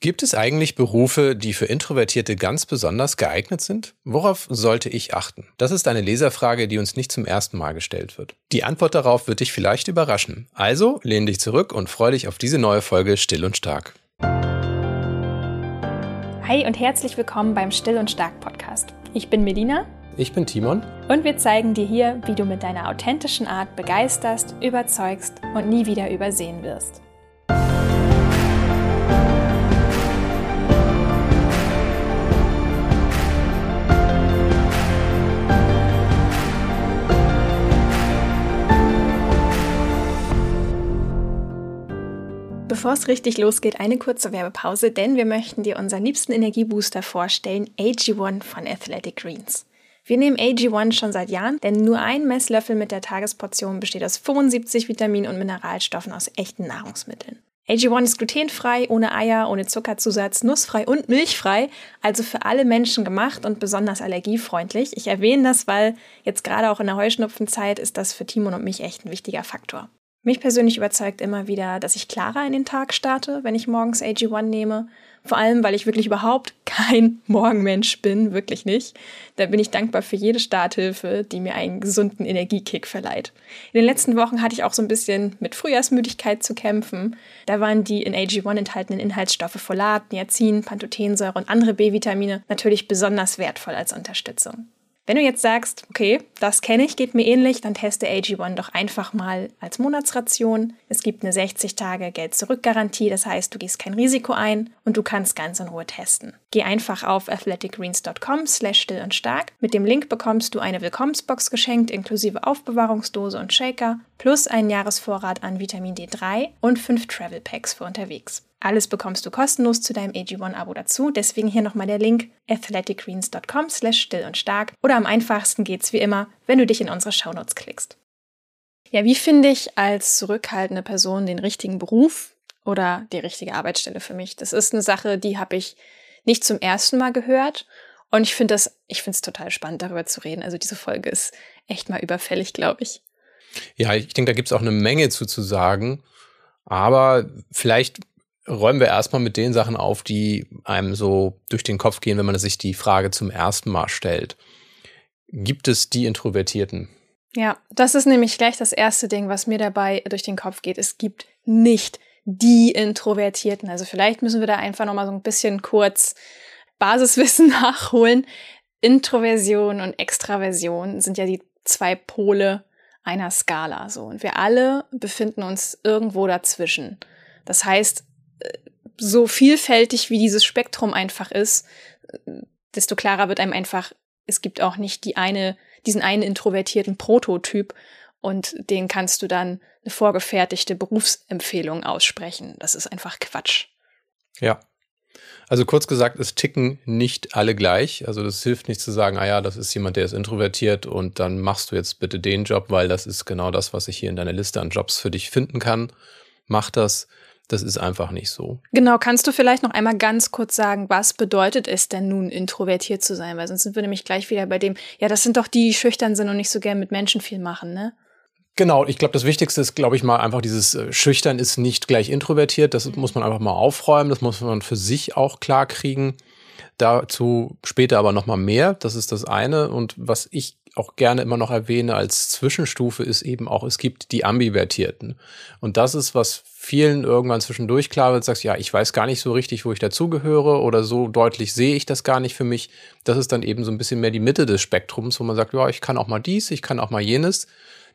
Gibt es eigentlich Berufe, die für Introvertierte ganz besonders geeignet sind? Worauf sollte ich achten? Das ist eine Leserfrage, die uns nicht zum ersten Mal gestellt wird. Die Antwort darauf wird dich vielleicht überraschen. Also lehn dich zurück und freu dich auf diese neue Folge Still und Stark. Hi und herzlich willkommen beim Still und Stark Podcast. Ich bin Melina. Ich bin Timon. Und wir zeigen dir hier, wie du mit deiner authentischen Art begeisterst, überzeugst und nie wieder übersehen wirst. Bevor es richtig losgeht, eine kurze Werbepause, denn wir möchten dir unseren liebsten Energiebooster vorstellen, AG1 von Athletic Greens. Wir nehmen AG1 schon seit Jahren, denn nur ein Messlöffel mit der Tagesportion besteht aus 75 Vitaminen und Mineralstoffen aus echten Nahrungsmitteln. AG1 ist glutenfrei, ohne Eier, ohne Zuckerzusatz, nussfrei und milchfrei, also für alle Menschen gemacht und besonders allergiefreundlich. Ich erwähne das, weil jetzt gerade auch in der Heuschnupfenzeit ist das für Timon und mich echt ein wichtiger Faktor. Mich persönlich überzeugt immer wieder, dass ich klarer in den Tag starte, wenn ich morgens AG1 nehme. Vor allem, weil ich wirklich überhaupt kein Morgenmensch bin, wirklich nicht. Da bin ich dankbar für jede Starthilfe, die mir einen gesunden Energiekick verleiht. In den letzten Wochen hatte ich auch so ein bisschen mit Frühjahrsmüdigkeit zu kämpfen. Da waren die in AG1 enthaltenen Inhaltsstoffe Folat, Niacin, Pantothensäure und andere B-Vitamine natürlich besonders wertvoll als Unterstützung. Wenn du jetzt sagst, okay, das kenne ich, geht mir ähnlich, dann teste AG1 doch einfach mal als Monatsration. Es gibt eine 60 Tage Geld-Zurück-Garantie, das heißt, du gehst kein Risiko ein und du kannst ganz in Ruhe testen. Geh einfach auf athleticgreens.com slash still und stark. Mit dem Link bekommst du eine Willkommensbox geschenkt inklusive Aufbewahrungsdose und Shaker plus einen Jahresvorrat an Vitamin D3 und fünf Travel Packs für unterwegs. Alles bekommst du kostenlos zu deinem AG1-Abo dazu. Deswegen hier nochmal der Link athleticgreens.com slash still und stark. Oder am einfachsten geht's wie immer, wenn du dich in unsere Shownotes klickst. Ja, wie finde ich als zurückhaltende Person den richtigen Beruf oder die richtige Arbeitsstelle für mich? Das ist eine Sache, die habe ich nicht zum ersten Mal gehört. Und ich finde das, ich finde es total spannend, darüber zu reden. Also diese Folge ist echt mal überfällig, glaube ich. Ja, ich denke, da gibt es auch eine Menge zu, zu sagen. Aber vielleicht räumen wir erstmal mit den Sachen auf, die einem so durch den Kopf gehen, wenn man sich die Frage zum ersten Mal stellt. Gibt es die Introvertierten? Ja, das ist nämlich gleich das erste Ding, was mir dabei durch den Kopf geht. Es gibt nicht die Introvertierten. Also vielleicht müssen wir da einfach noch mal so ein bisschen kurz Basiswissen nachholen. Introversion und Extraversion sind ja die zwei Pole einer Skala so und wir alle befinden uns irgendwo dazwischen. Das heißt, so vielfältig wie dieses Spektrum einfach ist, desto klarer wird einem einfach, es gibt auch nicht die eine, diesen einen introvertierten Prototyp und den kannst du dann eine vorgefertigte Berufsempfehlung aussprechen. Das ist einfach Quatsch. Ja. Also kurz gesagt, es ticken nicht alle gleich. Also das hilft nicht zu sagen, ah ja, das ist jemand, der ist introvertiert und dann machst du jetzt bitte den Job, weil das ist genau das, was ich hier in deiner Liste an Jobs für dich finden kann. Mach das. Das ist einfach nicht so. Genau, kannst du vielleicht noch einmal ganz kurz sagen, was bedeutet es denn nun, introvertiert zu sein? Weil sonst sind wir nämlich gleich wieder bei dem, ja, das sind doch die, die schüchtern sind und nicht so gern mit Menschen viel machen, ne? Genau, ich glaube, das Wichtigste ist, glaube ich mal, einfach dieses äh, Schüchtern ist nicht gleich introvertiert. Das mhm. muss man einfach mal aufräumen. Das muss man für sich auch klar kriegen. Dazu später aber nochmal mehr. Das ist das eine. Und was ich auch gerne immer noch erwähne als Zwischenstufe ist eben auch, es gibt die Ambivertierten. Und das ist, was vielen irgendwann zwischendurch klar wird, sagst, ja, ich weiß gar nicht so richtig, wo ich dazugehöre oder so deutlich sehe ich das gar nicht für mich. Das ist dann eben so ein bisschen mehr die Mitte des Spektrums, wo man sagt, ja, ich kann auch mal dies, ich kann auch mal jenes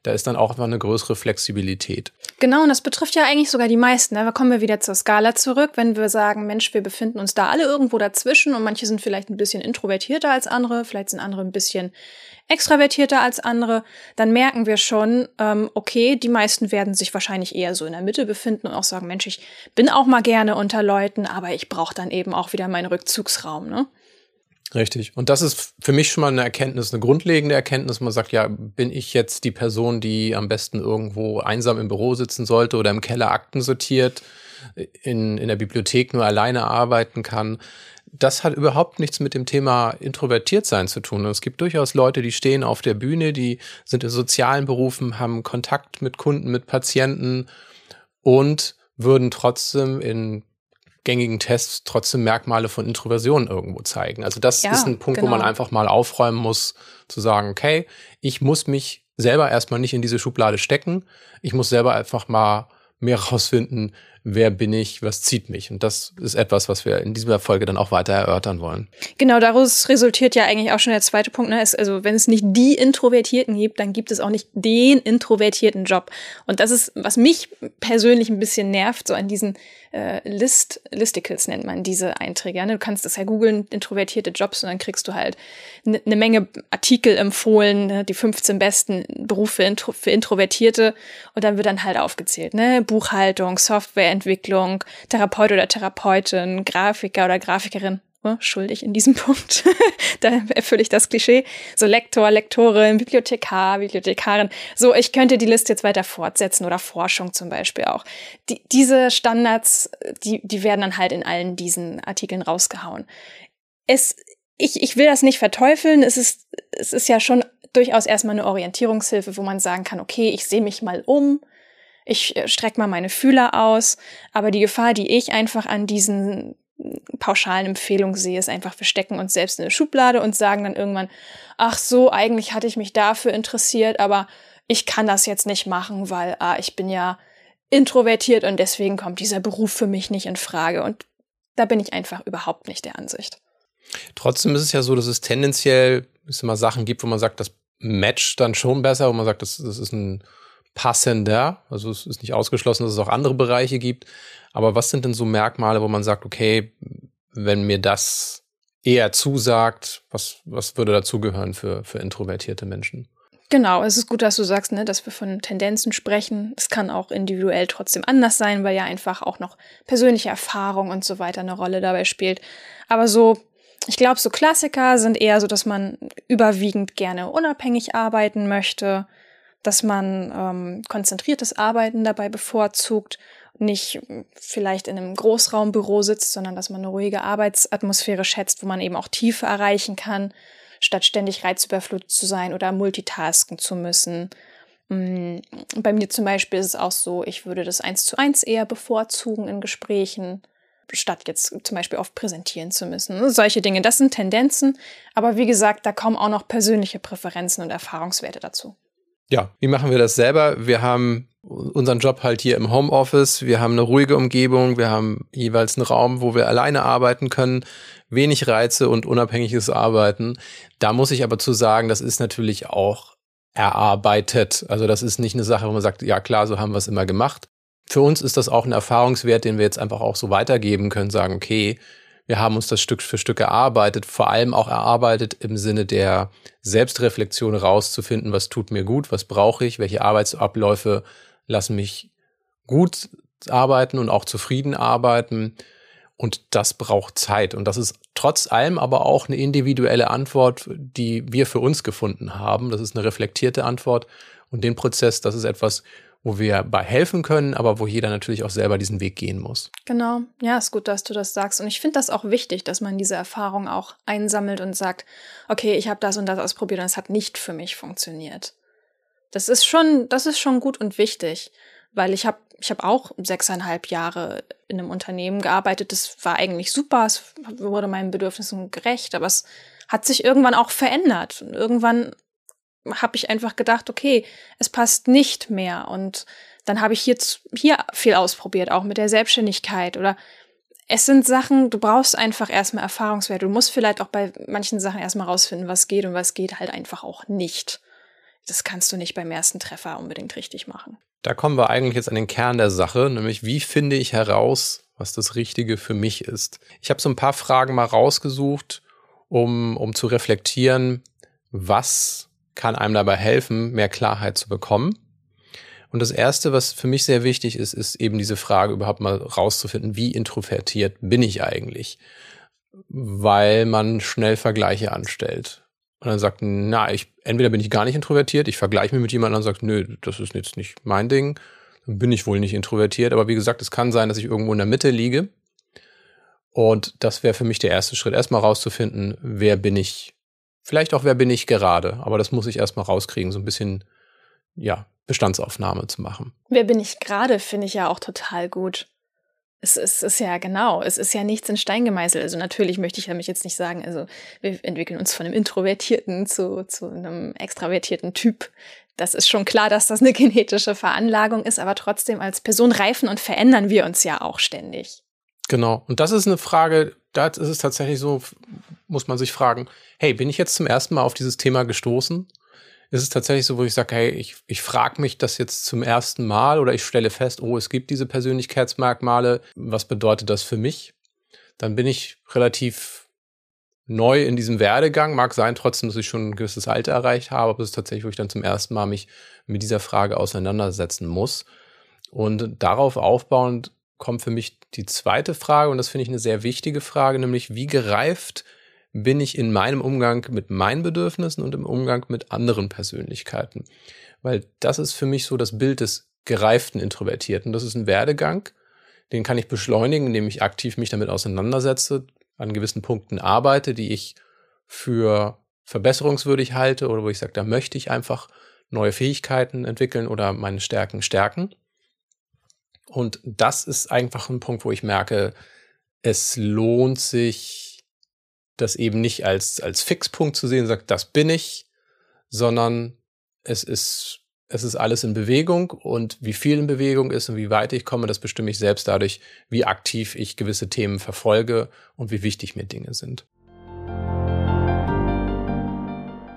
da ist dann auch einfach eine größere Flexibilität. Genau, und das betrifft ja eigentlich sogar die meisten. Ne? Da kommen wir wieder zur Skala zurück, wenn wir sagen, Mensch, wir befinden uns da alle irgendwo dazwischen und manche sind vielleicht ein bisschen introvertierter als andere, vielleicht sind andere ein bisschen extravertierter als andere, dann merken wir schon, ähm, okay, die meisten werden sich wahrscheinlich eher so in der Mitte befinden und auch sagen, Mensch, ich bin auch mal gerne unter Leuten, aber ich brauche dann eben auch wieder meinen Rückzugsraum. Ne? Richtig. Und das ist für mich schon mal eine Erkenntnis, eine grundlegende Erkenntnis. Man sagt, ja, bin ich jetzt die Person, die am besten irgendwo einsam im Büro sitzen sollte oder im Keller Akten sortiert, in, in der Bibliothek nur alleine arbeiten kann? Das hat überhaupt nichts mit dem Thema introvertiert sein zu tun. Und es gibt durchaus Leute, die stehen auf der Bühne, die sind in sozialen Berufen, haben Kontakt mit Kunden, mit Patienten und würden trotzdem in gängigen Tests trotzdem Merkmale von Introversion irgendwo zeigen. Also das Ja, ist ein Punkt, genau. wo man einfach mal aufräumen muss, zu sagen, okay, ich muss mich selber erstmal nicht in diese Schublade stecken. Ich muss selber einfach mal mehr rausfinden, wer bin ich, was zieht mich. Und das ist etwas, was wir in dieser Folge dann auch weiter erörtern wollen. Genau, daraus resultiert ja eigentlich auch schon der zweite Punkt. Ne? Es, also wenn es nicht die Introvertierten gibt, dann gibt es auch nicht den introvertierten Job. Und das ist, was mich persönlich ein bisschen nervt, so an diesen äh, List, Listicles nennt man diese Einträge. Ne? Du kannst das ja googeln, introvertierte Jobs, und dann kriegst du halt eine ne Menge Artikel empfohlen, ne? die 15 besten Berufe intro, für Introvertierte. Und dann wird dann halt aufgezählt, ne? Buchhaltung, Softwareentwicklung, Therapeut oder Therapeutin, Grafiker oder Grafikerin oh, schuldig in diesem Punkt. da erfülle ich das Klischee. So Lektor, Lektorin, Bibliothekar, Bibliothekarin. So, ich könnte die Liste jetzt weiter fortsetzen oder Forschung zum Beispiel auch. Die, diese Standards, die, die werden dann halt in allen diesen Artikeln rausgehauen. Es, ich, ich will das nicht verteufeln. Es ist, es ist ja schon durchaus erstmal eine Orientierungshilfe, wo man sagen kann, okay, ich sehe mich mal um. Ich äh, strecke mal meine Fühler aus. Aber die Gefahr, die ich einfach an diesen pauschalen Empfehlungen sehe, ist einfach, wir stecken uns selbst in eine Schublade und sagen dann irgendwann, ach so, eigentlich hatte ich mich dafür interessiert, aber ich kann das jetzt nicht machen, weil ah, ich bin ja introvertiert und deswegen kommt dieser Beruf für mich nicht in Frage. Und da bin ich einfach überhaupt nicht der Ansicht. Trotzdem ist es ja so, dass es tendenziell es immer Sachen gibt, wo man sagt, das matcht dann schon besser, wo man sagt, das, das ist ein passender. Also es ist nicht ausgeschlossen, dass es auch andere Bereiche gibt. Aber was sind denn so Merkmale, wo man sagt, okay, wenn mir das eher zusagt, was, was würde dazugehören für, für introvertierte Menschen? Genau, es ist gut, dass du sagst, ne, dass wir von Tendenzen sprechen. Es kann auch individuell trotzdem anders sein, weil ja einfach auch noch persönliche Erfahrung und so weiter eine Rolle dabei spielt. Aber so, ich glaube, so Klassiker sind eher so, dass man überwiegend gerne unabhängig arbeiten möchte, dass man ähm, konzentriertes Arbeiten dabei bevorzugt, nicht vielleicht in einem Großraumbüro sitzt, sondern dass man eine ruhige Arbeitsatmosphäre schätzt, wo man eben auch Tiefe erreichen kann, statt ständig reizüberflutet zu sein oder multitasken zu müssen. Mm, Bei mir zum Beispiel ist es auch so, ich würde das eins zu eins eher bevorzugen in Gesprächen, statt jetzt zum Beispiel oft präsentieren zu müssen. Solche Dinge, das sind Tendenzen, aber wie gesagt, da kommen auch noch persönliche Präferenzen und Erfahrungswerte dazu. Ja, wie machen wir das selber? Wir haben unseren Job halt hier im Homeoffice. Wir haben eine ruhige Umgebung. Wir haben jeweils einen Raum, wo wir alleine arbeiten können. Wenig Reize und unabhängiges Arbeiten. Da muss ich aber zu sagen, das ist natürlich auch erarbeitet. Also das ist nicht eine Sache, wo man sagt, ja klar, so haben wir es immer gemacht. Für uns ist das auch ein Erfahrungswert, den wir jetzt einfach auch so weitergeben können, sagen, okay, wir haben uns das Stück für Stück erarbeitet, vor allem auch erarbeitet im Sinne der Selbstreflexion rauszufinden, was tut mir gut, was brauche ich, welche Arbeitsabläufe lassen mich gut arbeiten und auch zufrieden arbeiten. Und das braucht Zeit. Und das ist trotz allem aber auch eine individuelle Antwort, die wir für uns gefunden haben. Das ist eine reflektierte Antwort. Und den Prozess, das ist etwas, wo wir bei helfen können, aber wo jeder natürlich auch selber diesen Weg gehen muss. Genau, ja, ist gut, dass du das sagst. Und ich finde das auch wichtig, dass man diese Erfahrung auch einsammelt und sagt, okay, ich habe das und das ausprobiert und es hat nicht für mich funktioniert. Das ist schon, das ist schon gut und wichtig, weil ich habe ich hab auch sechseinhalb Jahre in einem Unternehmen gearbeitet. Das war eigentlich super, es wurde meinen Bedürfnissen gerecht, aber es hat sich irgendwann auch verändert. Und irgendwann habe ich einfach gedacht, okay, es passt nicht mehr. Und dann habe ich jetzt hier viel ausprobiert, auch mit der Selbstständigkeit oder es sind Sachen, du brauchst einfach erstmal Erfahrungswerte. Du musst vielleicht auch bei manchen Sachen erstmal rausfinden, was geht und was geht halt einfach auch nicht. Das kannst du nicht beim ersten Treffer unbedingt richtig machen. Da kommen wir eigentlich jetzt an den Kern der Sache, nämlich wie finde ich heraus, was das Richtige für mich ist. Ich habe so ein paar Fragen mal rausgesucht, um, um zu reflektieren, was kann einem dabei helfen, mehr Klarheit zu bekommen. Und das Erste, was für mich sehr wichtig ist, ist eben diese Frage überhaupt mal rauszufinden, wie introvertiert bin ich eigentlich? Weil man schnell Vergleiche anstellt. Und dann sagt, na, ich, entweder bin ich gar nicht introvertiert, ich vergleiche mich mit jemandem und sagt, nö, das ist jetzt nicht mein Ding, dann bin ich wohl nicht introvertiert. Aber wie gesagt, es kann sein, dass ich irgendwo in der Mitte liege. Und das wäre für mich der erste Schritt, erstmal rauszufinden, wer bin ich Vielleicht auch, wer bin ich gerade, aber das muss ich erstmal rauskriegen, so ein bisschen, ja, Bestandsaufnahme zu machen. Wer bin ich gerade, finde ich ja auch total gut. Es, es ist ja genau, es ist ja nichts in Stein gemeißelt. Also natürlich möchte ich nämlich jetzt nicht sagen, also wir entwickeln uns von einem Introvertierten zu, zu einem extravertierten Typ. Das ist schon klar, dass das eine genetische Veranlagung ist, aber trotzdem als Person reifen und verändern wir uns ja auch ständig. Genau. Und das ist eine Frage, da ist es tatsächlich so, muss man sich fragen, hey, bin ich jetzt zum ersten Mal auf dieses Thema gestoßen? ist es tatsächlich so, wo ich sage, hey, ich, ich frage mich das jetzt zum ersten Mal oder ich stelle fest, oh, es gibt diese Persönlichkeitsmerkmale, was bedeutet das für mich? Dann bin ich relativ neu in diesem Werdegang. Mag sein trotzdem, dass ich schon ein gewisses Alter erreicht habe, aber es ist tatsächlich, wo ich dann zum ersten Mal mich mit dieser Frage auseinandersetzen muss. Und darauf aufbauend kommt für mich die zweite Frage, und das finde ich eine sehr wichtige Frage, nämlich wie gereift bin ich in meinem Umgang mit meinen Bedürfnissen und im Umgang mit anderen Persönlichkeiten. Weil das ist für mich so das Bild des gereiften Introvertierten. Das ist ein Werdegang, den kann ich beschleunigen, indem ich aktiv mich damit auseinandersetze, an gewissen Punkten arbeite, die ich für verbesserungswürdig halte oder wo ich sage, da möchte ich einfach neue Fähigkeiten entwickeln oder meine Stärken stärken. Und das ist einfach ein Punkt, wo ich merke, es lohnt sich, das eben nicht als, als Fixpunkt zu sehen, sagt, das bin ich, sondern es ist, es ist alles in Bewegung und wie viel in Bewegung ist und wie weit ich komme, das bestimme ich selbst dadurch, wie aktiv ich gewisse Themen verfolge und wie wichtig mir Dinge sind.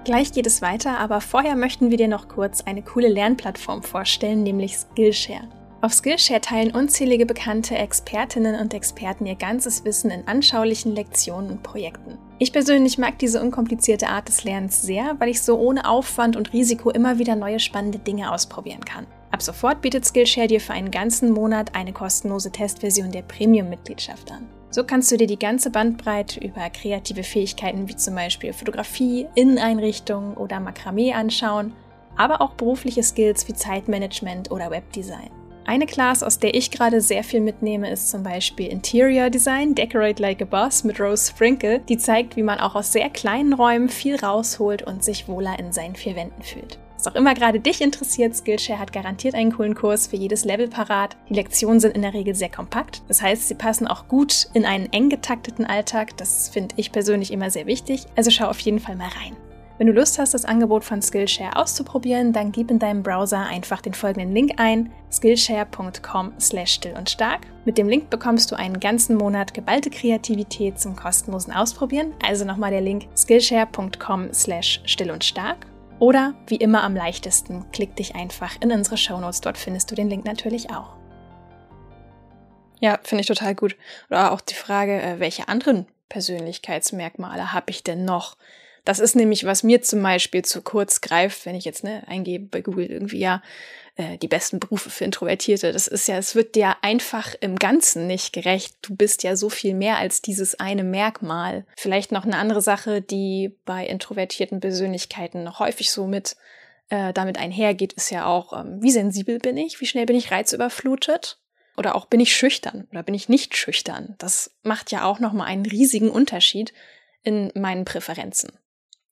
Gleich geht es weiter, aber vorher möchten wir dir noch kurz eine coole Lernplattform vorstellen, nämlich Skillshare. Auf Skillshare teilen unzählige bekannte Expertinnen und Experten ihr ganzes Wissen in anschaulichen Lektionen und Projekten. Ich persönlich mag diese unkomplizierte Art des Lernens sehr, weil ich so ohne Aufwand und Risiko immer wieder neue spannende Dinge ausprobieren kann. Ab sofort bietet Skillshare dir für einen ganzen Monat eine kostenlose Testversion der Premium-Mitgliedschaft an. So kannst du dir die ganze Bandbreite über kreative Fähigkeiten wie zum Beispiel Fotografie, Inneneinrichtungen oder Makramee anschauen, aber auch berufliche Skills wie Zeitmanagement oder Webdesign. Eine Class, aus der ich gerade sehr viel mitnehme, ist zum Beispiel Interior Design, Decorate Like a Boss mit Rose Sprinkle, die zeigt, wie man auch aus sehr kleinen Räumen viel rausholt und sich wohler in seinen vier Wänden fühlt. Was auch immer gerade dich interessiert, Skillshare hat garantiert einen coolen Kurs für jedes Level parat. Die Lektionen sind in der Regel sehr kompakt. Das heißt, sie passen auch gut in einen eng getakteten Alltag. Das finde ich persönlich immer sehr wichtig. Also schau auf jeden Fall mal rein. Wenn du Lust hast, das Angebot von Skillshare auszuprobieren, dann gib in deinem Browser einfach den folgenden Link ein: skillshare.com/still und stark. Mit dem Link bekommst du einen ganzen Monat geballte Kreativität zum kostenlosen Ausprobieren. Also nochmal der Link skillshare.com/still und stark. Oder wie immer am leichtesten, klick dich einfach in unsere Shownotes. Dort findest du den Link natürlich auch. Ja, finde ich total gut. Oder auch die Frage, äh, welche anderen Persönlichkeitsmerkmale habe ich denn noch? Das ist nämlich, was mir zum Beispiel zu kurz greift, wenn ich jetzt ne, eingebe bei Google irgendwie ja äh, die besten Berufe für Introvertierte. Das ist ja, es wird dir einfach im Ganzen nicht gerecht. Du bist ja so viel mehr als dieses eine Merkmal. Vielleicht noch eine andere Sache, die bei introvertierten Persönlichkeiten noch häufig so mit äh, damit einhergeht, ist ja auch, ähm, wie sensibel bin ich, wie schnell bin ich reizüberflutet oder auch bin ich schüchtern oder bin ich nicht schüchtern. Das macht ja auch nochmal einen riesigen Unterschied in meinen Präferenzen.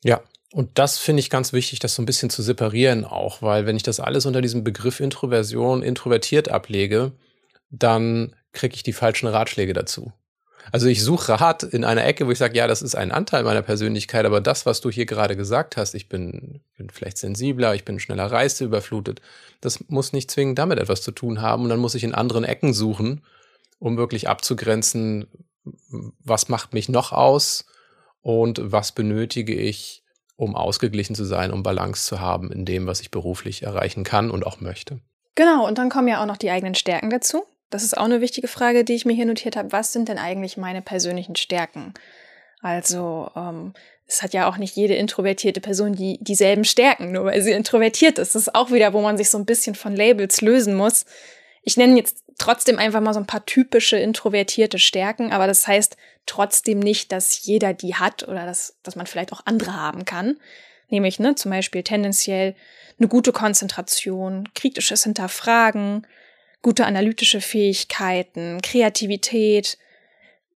Ja, und das finde ich ganz wichtig, das so ein bisschen zu separieren auch, weil wenn ich das alles unter diesem Begriff Introversion, introvertiert ablege, dann kriege ich die falschen Ratschläge dazu. Also ich suche Rat in einer Ecke, wo ich sage, ja, das ist ein Anteil meiner Persönlichkeit, aber das, was du hier gerade gesagt hast, ich bin, bin vielleicht sensibler, ich bin schneller reiseüberflutet, das muss nicht zwingend damit etwas zu tun haben. Und dann muss ich in anderen Ecken suchen, um wirklich abzugrenzen, was macht mich noch aus und was benötige ich, um ausgeglichen zu sein, um Balance zu haben in dem, was ich beruflich erreichen kann und auch möchte. Genau, und dann kommen ja auch noch die eigenen Stärken dazu. Das ist auch eine wichtige Frage, die ich mir hier notiert habe. Was sind denn eigentlich meine persönlichen Stärken? Also, ähm, es hat ja auch nicht jede introvertierte Person die dieselben Stärken, nur weil sie introvertiert ist. Das ist auch wieder, wo man sich so ein bisschen von Labels lösen muss. Ich nenne jetzt trotzdem einfach mal so ein paar typische introvertierte Stärken, aber das heißt trotzdem nicht, dass jeder die hat oder dass, dass man vielleicht auch andere haben kann. Nämlich, ne, zum Beispiel tendenziell eine gute Konzentration, kritisches Hinterfragen, gute analytische Fähigkeiten, Kreativität,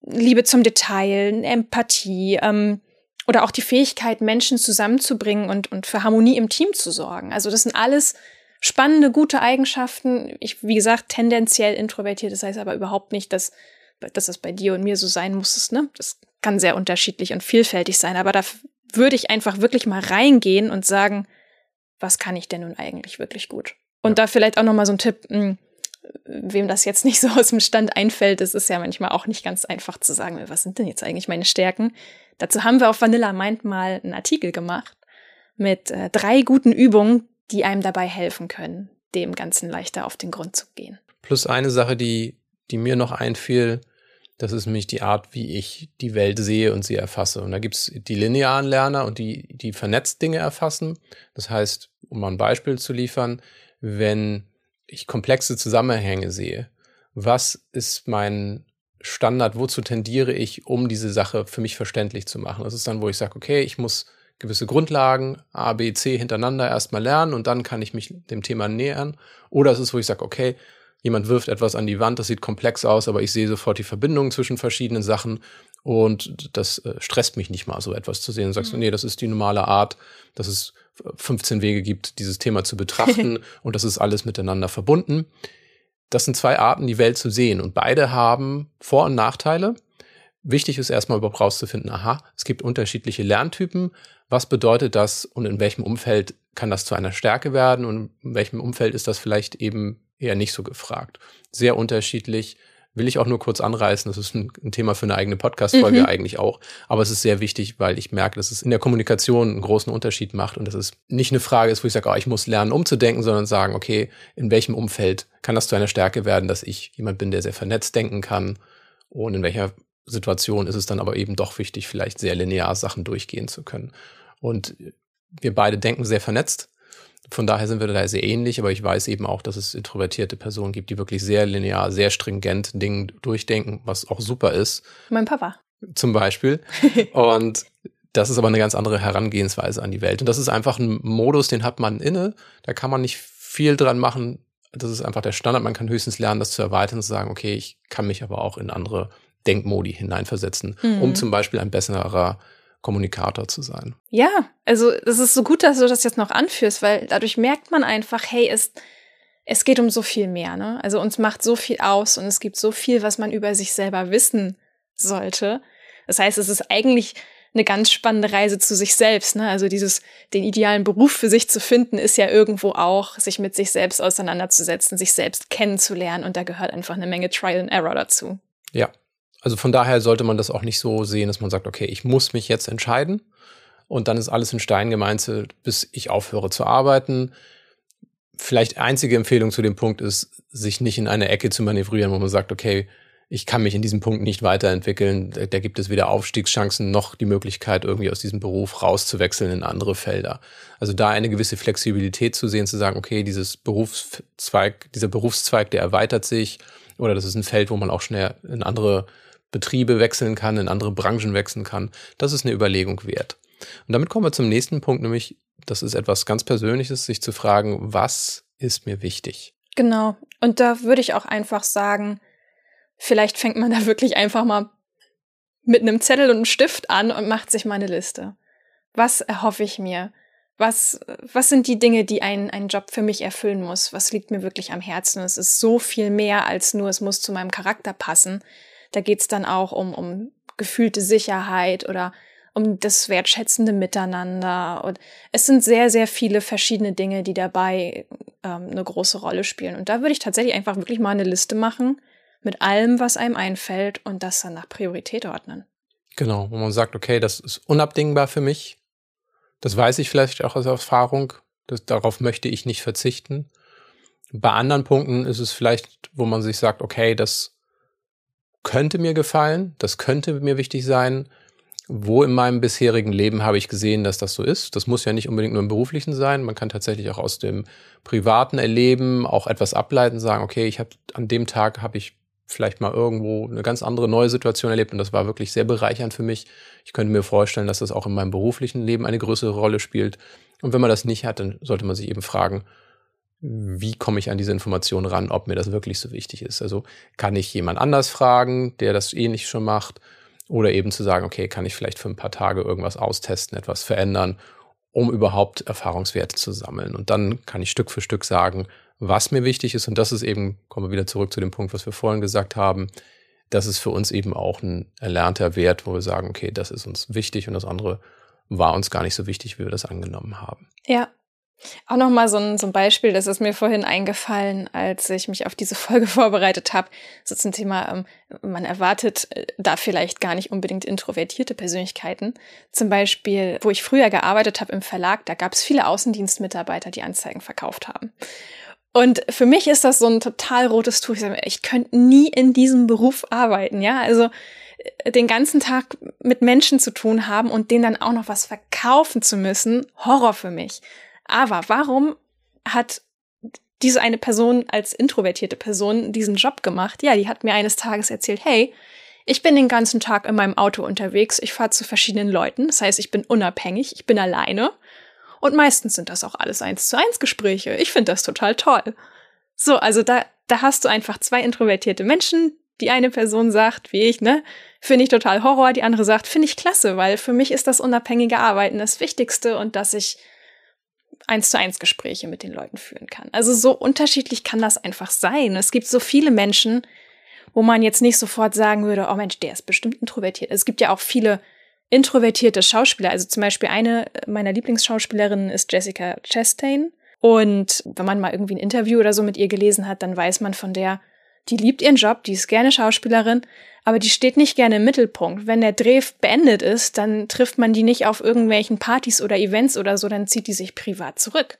Liebe zum Detail, Empathie, ähm, oder auch die Fähigkeit, Menschen zusammenzubringen und, und für Harmonie im Team zu sorgen. Also das sind alles spannende, gute Eigenschaften. Ich, wie gesagt, tendenziell introvertiert. Das heißt aber überhaupt nicht, dass, dass das bei dir und mir so sein muss. Ne? Das kann sehr unterschiedlich und vielfältig sein. Aber da würde ich einfach wirklich mal reingehen und sagen, was kann ich denn nun eigentlich wirklich gut? Und ja. da vielleicht auch noch mal so ein Tipp, mh, hm, wem das jetzt nicht so aus dem Stand einfällt, es ist ja manchmal auch nicht ganz einfach zu sagen, was sind denn jetzt eigentlich meine Stärken? Dazu haben wir auf Vanilla Mind mal einen Artikel gemacht mit äh, drei guten Übungen, die einem dabei helfen können, dem Ganzen leichter auf den Grund zu gehen. Plus eine Sache, die, die mir noch einfiel, das ist nämlich die Art, wie ich die Welt sehe und sie erfasse. Und da gibt's die linearen Lerner und die, die vernetzt Dinge erfassen. Das heißt, um mal ein Beispiel zu liefern, wenn ich komplexe Zusammenhänge sehe, was ist mein Standard, wozu tendiere ich, um diese Sache für mich verständlich zu machen? Das ist dann, wo ich sage, okay, ich muss gewisse Grundlagen A, B, C hintereinander erstmal lernen und dann kann ich mich dem Thema nähern. Oder es ist, wo ich sage, okay, jemand wirft etwas an die Wand, das sieht komplex aus, aber ich sehe sofort die Verbindung zwischen verschiedenen Sachen und das äh, stresst mich nicht mal, so etwas zu sehen. Und sagst du, mhm. nee, das ist die normale Art, dass es 15 Wege gibt, dieses Thema zu betrachten und das ist alles miteinander verbunden. Das sind zwei Arten, die Welt zu sehen und beide haben Vor- und Nachteile. Wichtig ist erstmal überhaupt rauszufinden, aha, es gibt unterschiedliche Lerntypen. Was bedeutet das und in welchem Umfeld kann das zu einer Stärke werden und in welchem Umfeld ist das vielleicht eben eher nicht so gefragt. Sehr unterschiedlich. Will ich auch nur kurz anreißen. Das ist ein, Thema für eine eigene Podcast-Folge mhm. eigentlich auch. Aber es ist sehr wichtig, weil ich merke, dass es in der Kommunikation einen großen Unterschied macht und dass es nicht eine Frage ist, wo ich sage, oh, ich muss lernen, umzudenken, sondern sagen, okay, in welchem Umfeld kann das zu einer Stärke werden, dass ich jemand bin, der sehr vernetzt denken kann und in welcher Situation ist es dann aber eben doch wichtig, vielleicht sehr linear Sachen durchgehen zu können. Und wir beide denken sehr vernetzt von daher sind wir da sehr ähnlich, aber ich weiß eben auch, dass es introvertierte Personen gibt, die wirklich sehr linear, sehr stringent Dinge durchdenken, was auch super ist. Mein Papa. Zum Beispiel. Und das ist aber eine ganz andere Herangehensweise an die Welt. Und das ist einfach ein Modus, den hat man inne. Da kann man nicht viel dran machen. Das ist einfach der Standard. Man kann höchstens lernen, das zu erweitern und zu sagen, okay, ich kann mich aber auch in andere Denkmodi hineinversetzen, mhm. um zum Beispiel ein besserer Kommunikator zu sein. Ja, also es ist so gut, dass du das jetzt noch anführst, weil dadurch merkt man einfach, hey, es, es geht um so viel mehr. Ne? Also uns macht so viel aus und es gibt so viel, was man über sich selber wissen sollte. Das heißt, es ist eigentlich eine ganz spannende Reise zu sich selbst. Ne? Also dieses, den idealen Beruf für sich zu finden, ist ja irgendwo auch, sich mit sich selbst auseinanderzusetzen, sich selbst kennenzulernen. Und da gehört einfach eine Menge Trial and Error dazu. Ja, also von daher sollte man das auch nicht so sehen, dass man sagt, okay, ich muss mich jetzt entscheiden und dann ist alles in Stein gemeinzelt, bis ich aufhöre zu arbeiten. Vielleicht einzige Empfehlung zu dem Punkt ist, sich nicht in eine Ecke zu manövrieren, wo man sagt, okay, ich kann mich in diesem Punkt nicht weiterentwickeln. Da, da gibt es weder Aufstiegschancen noch die Möglichkeit, irgendwie aus diesem Beruf rauszuwechseln in andere Felder. Also da eine gewisse Flexibilität zu sehen, zu sagen, okay, dieses Berufszweig, dieser Berufszweig, der erweitert sich, oder das ist ein Feld, wo man auch schnell in andere Betriebe wechseln kann, in andere Branchen wechseln kann. Das ist eine Überlegung wert. Und damit kommen wir zum nächsten Punkt, nämlich, das ist etwas ganz Persönliches, sich zu fragen, was ist mir wichtig? Genau. Und da würde ich auch einfach sagen, vielleicht fängt man da wirklich einfach mal mit einem Zettel und einem Stift an und macht sich mal eine Liste. Was erhoffe ich mir? Was, was sind die Dinge, die ein, ein Job für mich erfüllen muss? Was liegt mir wirklich am Herzen? Es ist so viel mehr als nur, es muss zu meinem Charakter passen. Da geht's dann auch um, um gefühlte Sicherheit oder um das wertschätzende Miteinander. Und es sind sehr, sehr viele verschiedene Dinge, die dabei ähm, eine große Rolle spielen. Und da würde ich tatsächlich einfach wirklich mal eine Liste machen mit allem, was einem einfällt und das dann nach Priorität ordnen. Genau, wo man sagt, okay, das ist unabdingbar für mich. Das weiß ich vielleicht auch aus Erfahrung. Das, darauf möchte ich nicht verzichten. Bei anderen Punkten ist es vielleicht, wo man sich sagt, okay, das könnte mir gefallen, das könnte mir wichtig sein. Wo in meinem bisherigen Leben habe ich gesehen, dass das so ist? Das muss ja nicht unbedingt nur im beruflichen sein. Man kann tatsächlich auch aus dem privaten Erleben auch etwas ableiten, sagen, okay, ich habe an dem Tag habe ich vielleicht mal irgendwo eine ganz andere neue Situation erlebt und das war wirklich sehr bereichernd für mich. Ich könnte mir vorstellen, dass das auch in meinem beruflichen Leben eine größere Rolle spielt. Und wenn man das nicht hat, dann sollte man sich eben fragen, wie komme ich an diese Informationen ran, ob mir das wirklich so wichtig ist. Also kann ich jemand anders fragen, der das ähnlich schon macht, oder eben zu sagen, okay, kann ich vielleicht für ein paar Tage irgendwas austesten, etwas verändern, um überhaupt Erfahrungswerte zu sammeln. Und dann kann ich Stück für Stück sagen, was mir wichtig ist. Und das ist eben, kommen wir wieder zurück zu dem Punkt, was wir vorhin gesagt haben, das ist für uns eben auch ein erlernter Wert, wo wir sagen, okay, das ist uns wichtig und das andere war uns gar nicht so wichtig, wie wir das angenommen haben. Ja, auch nochmal so ein, so ein Beispiel, das ist mir vorhin eingefallen, als ich mich auf diese Folge vorbereitet habe, so zum Thema, ähm, man erwartet äh, da vielleicht gar nicht unbedingt introvertierte Persönlichkeiten. Zum Beispiel, wo ich früher gearbeitet habe im Verlag, da gab es viele Außendienstmitarbeiter, die Anzeigen verkauft haben. Und für mich ist das so ein total rotes Tuch. Ich, sage, ich könnte nie in diesem Beruf arbeiten, ja. Also äh, den ganzen Tag mit Menschen zu tun haben und denen dann auch noch was verkaufen zu müssen, Horror für mich. Aber warum hat diese eine Person als introvertierte Person diesen Job gemacht? Ja, die hat mir eines Tages erzählt, hey, ich bin den ganzen Tag in meinem Auto unterwegs, ich fahre zu verschiedenen Leuten, das heißt, ich bin unabhängig, ich bin alleine und meistens sind das auch alles eins zu eins Gespräche. Ich finde das total toll. So, also da, da hast du einfach zwei introvertierte Menschen. Die eine Person sagt, wie ich, ne, finde ich total Horror. Die andere sagt, finde ich klasse, weil für mich ist das unabhängige Arbeiten das Wichtigste und dass ich eins zu eins Gespräche mit den Leuten führen kann. Also so unterschiedlich kann das einfach sein. Es gibt so viele Menschen, wo man jetzt nicht sofort sagen würde, oh Mensch, der ist bestimmt introvertiert. Es gibt ja auch viele introvertierte Schauspieler. Also zum Beispiel eine meiner Lieblingsschauspielerinnen ist Jessica Chastain. Und wenn man mal irgendwie ein Interview oder so mit ihr gelesen hat, dann weiß man von der, die liebt ihren Job, die ist gerne Schauspielerin, aber die steht nicht gerne im Mittelpunkt. Wenn der Dreh beendet ist, dann trifft man die nicht auf irgendwelchen Partys oder Events oder so, dann zieht die sich privat zurück.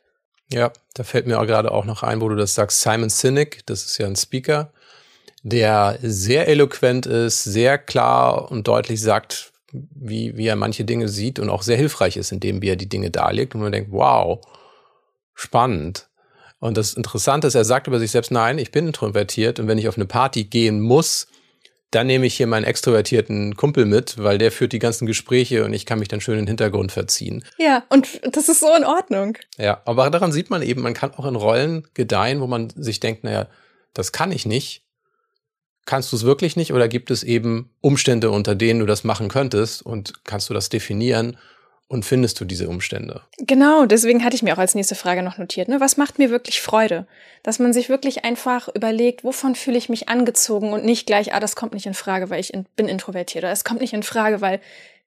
Ja, da fällt mir auch gerade auch noch ein, wo du das sagst, Simon Sinek, das ist ja ein Speaker, der sehr eloquent ist, sehr klar und deutlich sagt, wie, wie er manche Dinge sieht und auch sehr hilfreich ist, indem wie er die Dinge darlegt und man denkt, wow, spannend. Und das Interessante ist, er sagt über sich selbst, nein, ich bin introvertiert und wenn ich auf eine Party gehen muss, dann nehme ich hier meinen extrovertierten Kumpel mit, weil der führt die ganzen Gespräche und ich kann mich dann schön in den Hintergrund verziehen. Ja, und das ist so in Ordnung. Ja, aber daran sieht man eben, man kann auch in Rollen gedeihen, wo man sich denkt, naja, das kann ich nicht. Kannst du es wirklich nicht oder gibt es eben Umstände, unter denen du das machen könntest und kannst du das definieren und findest du diese Umstände? Genau, deswegen hatte ich mir auch als nächste Frage noch notiert. Ne? Was macht mir wirklich Freude? Dass man sich wirklich einfach überlegt, wovon fühle ich mich angezogen und nicht gleich, ah, das kommt nicht in Frage, weil ich in, bin introvertiert oder es kommt nicht in Frage, weil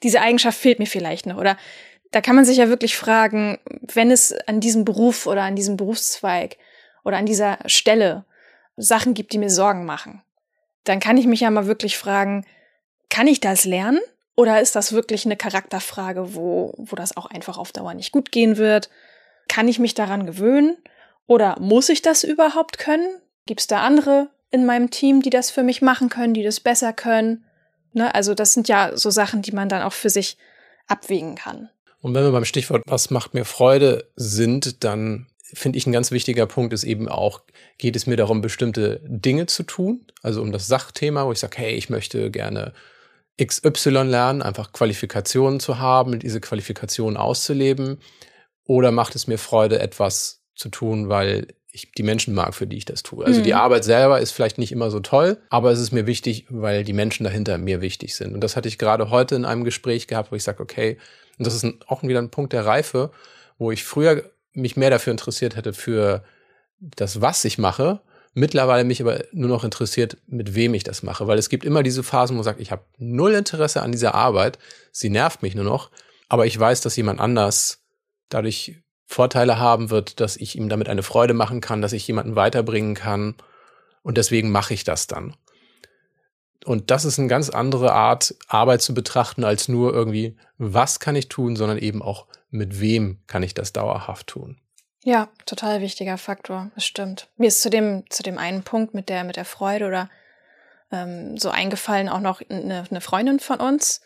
diese Eigenschaft fehlt mir vielleicht noch. Oder da kann man sich ja wirklich fragen, wenn es an diesem Beruf oder an diesem Berufszweig oder an dieser Stelle Sachen gibt, die mir Sorgen machen, dann kann ich mich ja mal wirklich fragen, kann ich das lernen? Oder ist das wirklich eine Charakterfrage, wo, wo das auch einfach auf Dauer nicht gut gehen wird? Kann ich mich daran gewöhnen? Oder muss ich das überhaupt können? Gibt es da andere in meinem Team, die das für mich machen können, die das besser können? Ne? Also das sind ja so Sachen, die man dann auch für sich abwägen kann. Und wenn wir beim Stichwort Was macht mir Freude sind, dann finde ich ein ganz wichtiger Punkt ist eben auch, geht es mir darum, bestimmte Dinge zu tun, also um das Sachthema, wo ich sage, hey, ich möchte gerne XY lernen, einfach Qualifikationen zu haben, diese Qualifikationen auszuleben? Oder macht es mir Freude, etwas zu tun, weil ich die Menschen mag, für die ich das tue? Also mhm. die Arbeit selber ist vielleicht nicht immer so toll, aber es ist mir wichtig, weil die Menschen dahinter mir wichtig sind. Und das hatte ich gerade heute in einem Gespräch gehabt, wo ich sage, okay, und das ist ein, auch wieder ein Punkt der Reife, wo ich früher mich mehr dafür interessiert hätte, für das, was ich mache, mittlerweile mich aber nur noch interessiert, mit wem ich das mache, weil es gibt immer diese Phasen, wo man sagt, ich habe null Interesse an dieser Arbeit, sie nervt mich nur noch, aber ich weiß, dass jemand anders dadurch Vorteile haben wird, dass ich ihm damit eine Freude machen kann, dass ich jemanden weiterbringen kann und deswegen mache ich das dann. Und das ist eine ganz andere Art, Arbeit zu betrachten, als nur irgendwie, was kann ich tun, sondern eben auch, mit wem kann ich das dauerhaft tun. Ja, total wichtiger Faktor, das stimmt. Mir ist zu dem, zu dem einen Punkt mit der, mit der Freude oder ähm, so eingefallen auch noch eine, eine Freundin von uns,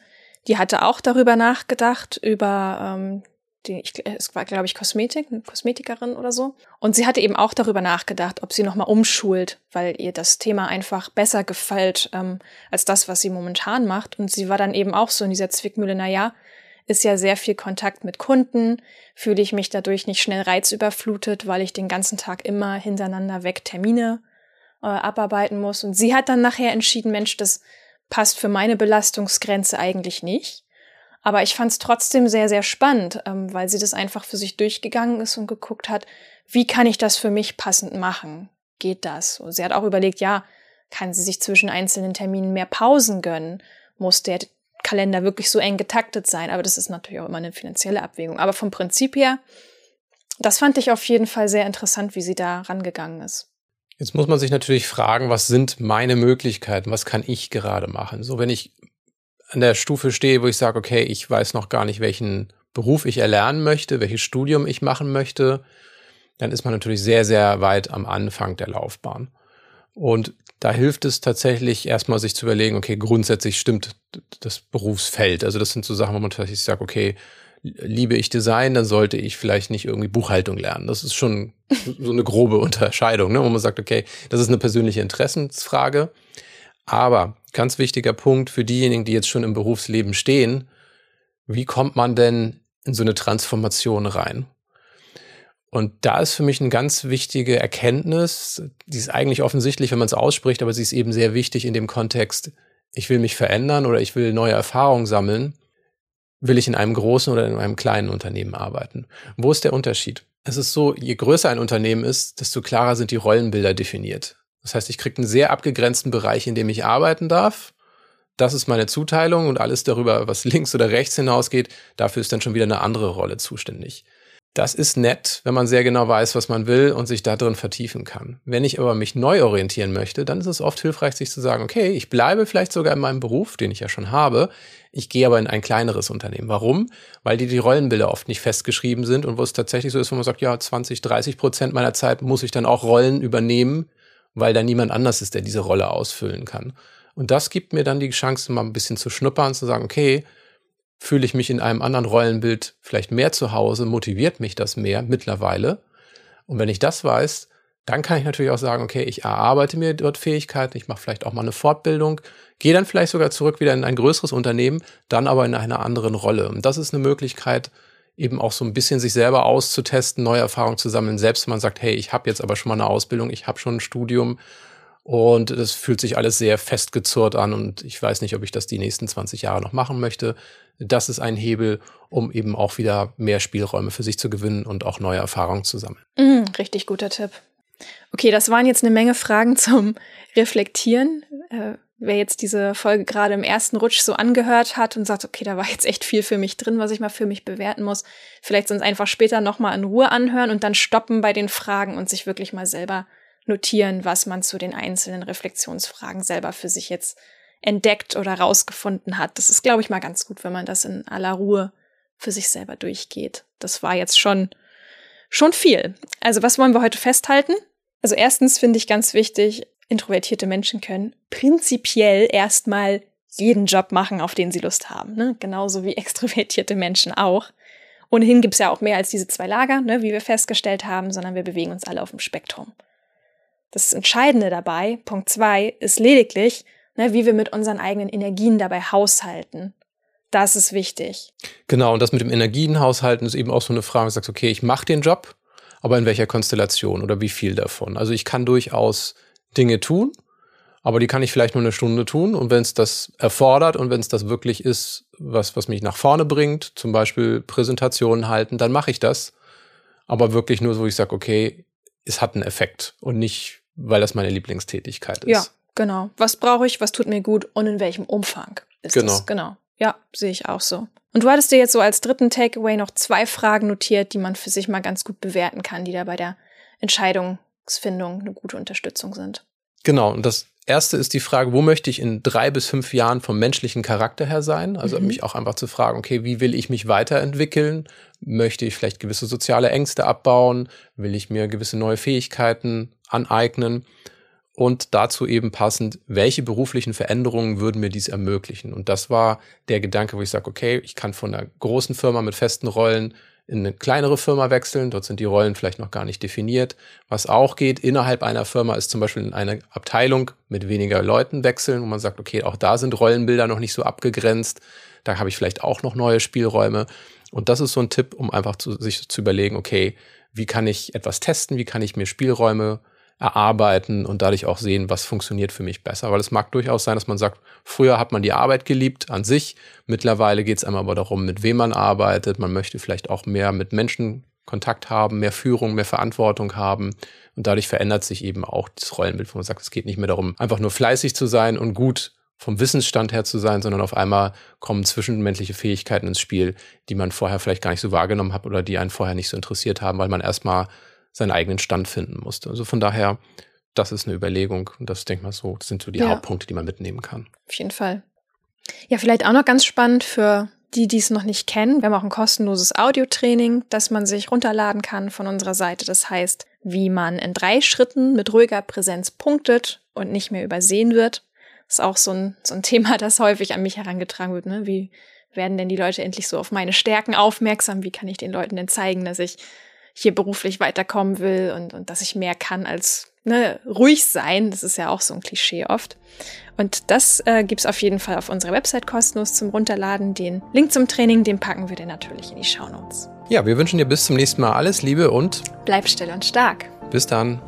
die hatte auch darüber nachgedacht, über ähm, die, ich, es war, glaube ich, Kosmetik, eine Kosmetikerin oder so. Und sie hatte eben auch darüber nachgedacht, ob sie nochmal umschult, weil ihr das Thema einfach besser gefällt ähm, als das, was sie momentan macht. Und sie war dann eben auch so in dieser Zwickmühle, na ja, ist ja sehr viel Kontakt mit Kunden, fühle ich mich dadurch nicht schnell reizüberflutet, weil ich den ganzen Tag immer hintereinander weg Termine äh, abarbeiten muss. Und sie hat dann nachher entschieden, Mensch, das passt für meine Belastungsgrenze eigentlich nicht. Aber ich fand es trotzdem sehr, sehr spannend, ähm, weil sie das einfach für sich durchgegangen ist und geguckt hat, wie kann ich das für mich passend machen? Geht das? Und sie hat auch überlegt, ja, kann sie sich zwischen einzelnen Terminen mehr Pausen gönnen? Muss der Kalender wirklich so eng getaktet sein? Aber das ist natürlich auch immer eine finanzielle Abwägung. Aber vom Prinzip her, das fand ich auf jeden Fall sehr interessant, wie sie da rangegangen ist. Jetzt muss man sich natürlich fragen, was sind meine Möglichkeiten? Was kann ich gerade machen? So, wenn ich an der Stufe stehe, wo ich sage, okay, ich weiß noch gar nicht, welchen Beruf ich erlernen möchte, welches Studium ich machen möchte, dann ist man natürlich sehr, sehr weit am Anfang der Laufbahn. Und da hilft es tatsächlich erstmal sich zu überlegen, okay, grundsätzlich stimmt das Berufsfeld. Also das sind so Sachen, wo man tatsächlich sagt, okay, liebe ich Design, dann sollte ich vielleicht nicht irgendwie Buchhaltung lernen. Das ist schon so eine grobe Unterscheidung, ne? wo man sagt, okay, das ist eine persönliche Interessensfrage. Aber ganz wichtiger Punkt für diejenigen, die jetzt schon im Berufsleben stehen, wie kommt man denn in so eine Transformation rein? Und da ist für mich eine ganz wichtige Erkenntnis, die ist eigentlich offensichtlich, wenn man es ausspricht, aber sie ist eben sehr wichtig in dem Kontext, ich will mich verändern oder ich will neue Erfahrungen sammeln, will ich in einem großen oder in einem kleinen Unternehmen arbeiten. Wo ist der Unterschied? Es ist so, je größer ein Unternehmen ist, desto klarer sind die Rollenbilder definiert. Das heißt, ich kriege einen sehr abgegrenzten Bereich, in dem ich arbeiten darf. Das ist meine Zuteilung und alles darüber, was links oder rechts hinausgeht, dafür ist dann schon wieder eine andere Rolle zuständig. Das ist nett, wenn man sehr genau weiß, was man will und sich da drin vertiefen kann. Wenn ich aber mich neu orientieren möchte, dann ist es oft hilfreich, sich zu sagen, okay, ich bleibe vielleicht sogar in meinem Beruf, den ich ja schon habe. Ich gehe aber in ein kleineres Unternehmen. Warum? Weil die, die Rollenbilder oft nicht festgeschrieben sind und wo es tatsächlich so ist, wo man sagt, ja, 20, 30 Prozent meiner Zeit muss ich dann auch Rollen übernehmen, weil da niemand anders ist, der diese Rolle ausfüllen kann. Und das gibt mir dann die Chance, mal ein bisschen zu schnuppern, zu sagen, okay, fühle ich mich in einem anderen Rollenbild vielleicht mehr zu Hause, motiviert mich das mehr mittlerweile. Und wenn ich das weiß, dann kann ich natürlich auch sagen, okay, ich erarbeite mir dort Fähigkeiten, ich mache vielleicht auch mal eine Fortbildung, gehe dann vielleicht sogar zurück wieder in ein größeres Unternehmen, dann aber in einer anderen Rolle. Und das ist eine Möglichkeit, eben auch so ein bisschen sich selber auszutesten, neue Erfahrungen zu sammeln, selbst wenn man sagt, hey, ich habe jetzt aber schon mal eine Ausbildung, ich habe schon ein Studium und das fühlt sich alles sehr festgezurrt an und ich weiß nicht, ob ich das die nächsten 20 Jahre noch machen möchte. Das ist ein Hebel, um eben auch wieder mehr Spielräume für sich zu gewinnen und auch neue Erfahrungen zu sammeln. Mm, richtig guter Tipp. Okay, das waren jetzt eine Menge Fragen zum Reflektieren. Äh, wer jetzt diese Folge gerade im ersten Rutsch so angehört hat und sagt, okay, da war jetzt echt viel für mich drin, was ich mal für mich bewerten muss, vielleicht sonst einfach später nochmal in Ruhe anhören und dann stoppen bei den Fragen und sich wirklich mal selber notieren, was man zu den einzelnen Reflexionsfragen selber für sich jetzt entdeckt oder rausgefunden hat. Das ist, glaube ich, mal ganz gut, wenn man das in aller Ruhe für sich selber durchgeht. Das war jetzt schon, schon viel. Also, was wollen wir heute festhalten? Also, erstens finde ich ganz wichtig, introvertierte Menschen können prinzipiell erstmal jeden Job machen, auf den sie Lust haben. Ne? Genauso wie extrovertierte Menschen auch. Ohnehin gibt es ja auch mehr als diese zwei Lager, ne, wie wir festgestellt haben, sondern wir bewegen uns alle auf dem Spektrum. Das Entscheidende dabei, Punkt zwei, ist lediglich, ne, wie wir mit unseren eigenen Energien dabei haushalten. Das ist wichtig. Genau, und das mit dem Energienhaushalten ist eben auch so eine Frage, du sagst, okay, ich mache den Job, aber in welcher Konstellation oder wie viel davon? Also ich kann durchaus Dinge tun, aber die kann ich vielleicht nur eine Stunde tun. Und wenn es das erfordert und wenn es das wirklich ist, was, was mich nach vorne bringt, zum Beispiel Präsentationen halten, dann mache ich das. Aber wirklich nur so, wo ich sage, okay, es hat einen Effekt und nicht, weil das meine Lieblingstätigkeit ist. Ja, genau. Was brauche ich, was tut mir gut und in welchem Umfang ist genau. das? Genau. Ja, sehe ich auch so. Und du hattest dir jetzt so als dritten Takeaway noch zwei Fragen notiert, die man für sich mal ganz gut bewerten kann, die da bei der Entscheidung Entscheidungsfindung eine gute Unterstützung sind. Genau, und das erste ist die Frage, wo möchte ich in drei bis fünf Jahren vom menschlichen Charakter her sein? Also mhm. mich auch einfach zu fragen, okay, wie will ich mich weiterentwickeln? Möchte ich vielleicht gewisse soziale Ängste abbauen? Will ich mir gewisse neue Fähigkeiten aneignen? Und dazu eben passend, welche beruflichen Veränderungen würden mir dies ermöglichen? Und das war der Gedanke, wo ich sage, okay, ich kann von einer großen Firma mit festen Rollen in eine kleinere Firma wechseln. Dort sind die Rollen vielleicht noch gar nicht definiert. Was auch geht innerhalb einer Firma ist zum Beispiel in eine Abteilung mit weniger Leuten wechseln, wo man sagt, okay, auch da sind Rollenbilder noch nicht so abgegrenzt. Da habe ich vielleicht auch noch neue Spielräume. Und das ist so ein Tipp, um einfach zu, sich zu überlegen, okay, wie kann ich etwas testen? Wie kann ich mir Spielräume erarbeiten und dadurch auch sehen, was funktioniert für mich besser. Weil es mag durchaus sein, dass man sagt, früher hat man die Arbeit geliebt an sich, mittlerweile geht es einem aber darum, mit wem man arbeitet. Man möchte vielleicht auch mehr mit Menschen Kontakt haben, mehr Führung, mehr Verantwortung haben. Und dadurch verändert sich eben auch das Rollenbild, wo man sagt, es geht nicht mehr darum, einfach nur fleißig zu sein und gut vom Wissensstand her zu sein, sondern auf einmal kommen zwischenmenschliche Fähigkeiten ins Spiel, die man vorher vielleicht gar nicht so wahrgenommen hat oder die einen vorher nicht so interessiert haben, weil man erstmal seinen eigenen Stand finden musste. Also von daher, das ist eine Überlegung und das denke ich mal so, sind so die ja. Hauptpunkte, die man mitnehmen kann. Auf jeden Fall. Ja, vielleicht auch noch ganz spannend für die, die es noch nicht kennen. Wir haben auch ein kostenloses Audiotraining, das man sich runterladen kann von unserer Seite. Das heißt, wie man in drei Schritten mit ruhiger Präsenz punktet und nicht mehr übersehen wird. Das ist auch so ein, so ein Thema, das häufig an mich herangetragen wird. Ne? Wie werden denn die Leute endlich so auf meine Stärken aufmerksam? Wie kann ich den Leuten denn zeigen, dass ich hier beruflich weiterkommen will und, und dass ich mehr kann als ne, ruhig sein. Das ist ja auch so ein Klischee oft. Und das äh, gibt's auf jeden Fall auf unserer Website kostenlos zum Runterladen. Den Link zum Training, den packen wir dir natürlich in die Shownotes. Ja, wir wünschen dir bis zum nächsten Mal alles Liebe und bleib still und stark. Bis dann.